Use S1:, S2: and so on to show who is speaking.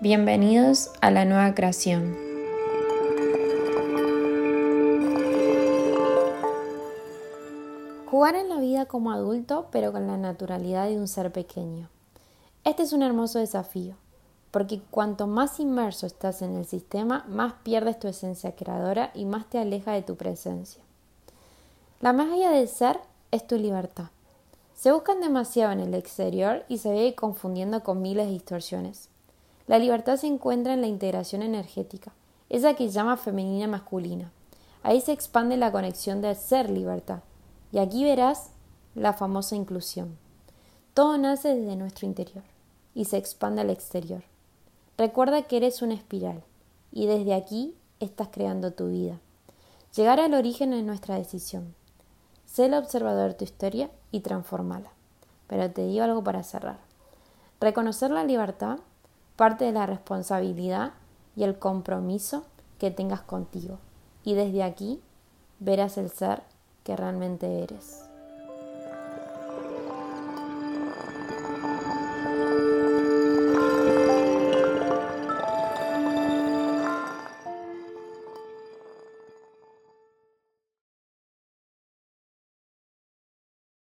S1: Bienvenidos a la nueva creación. Jugar en la vida como adulto, pero con la naturalidad de un ser pequeño. Este es un hermoso desafío, porque cuanto más inmerso estás en el sistema, más pierdes tu esencia creadora y más te aleja de tu presencia. La magia del ser es tu libertad. Se buscan demasiado en el exterior y se ve confundiendo con miles de distorsiones. La libertad se encuentra en la integración energética, esa que llama femenina masculina. Ahí se expande la conexión de ser libertad. Y aquí verás la famosa inclusión. Todo nace desde nuestro interior y se expande al exterior. Recuerda que eres una espiral y desde aquí estás creando tu vida. Llegar al origen es nuestra decisión. Sé el observador de tu historia y transformala. Pero te digo algo para cerrar. Reconocer la libertad parte de la responsabilidad y el compromiso que tengas contigo. Y desde aquí verás el ser que realmente eres.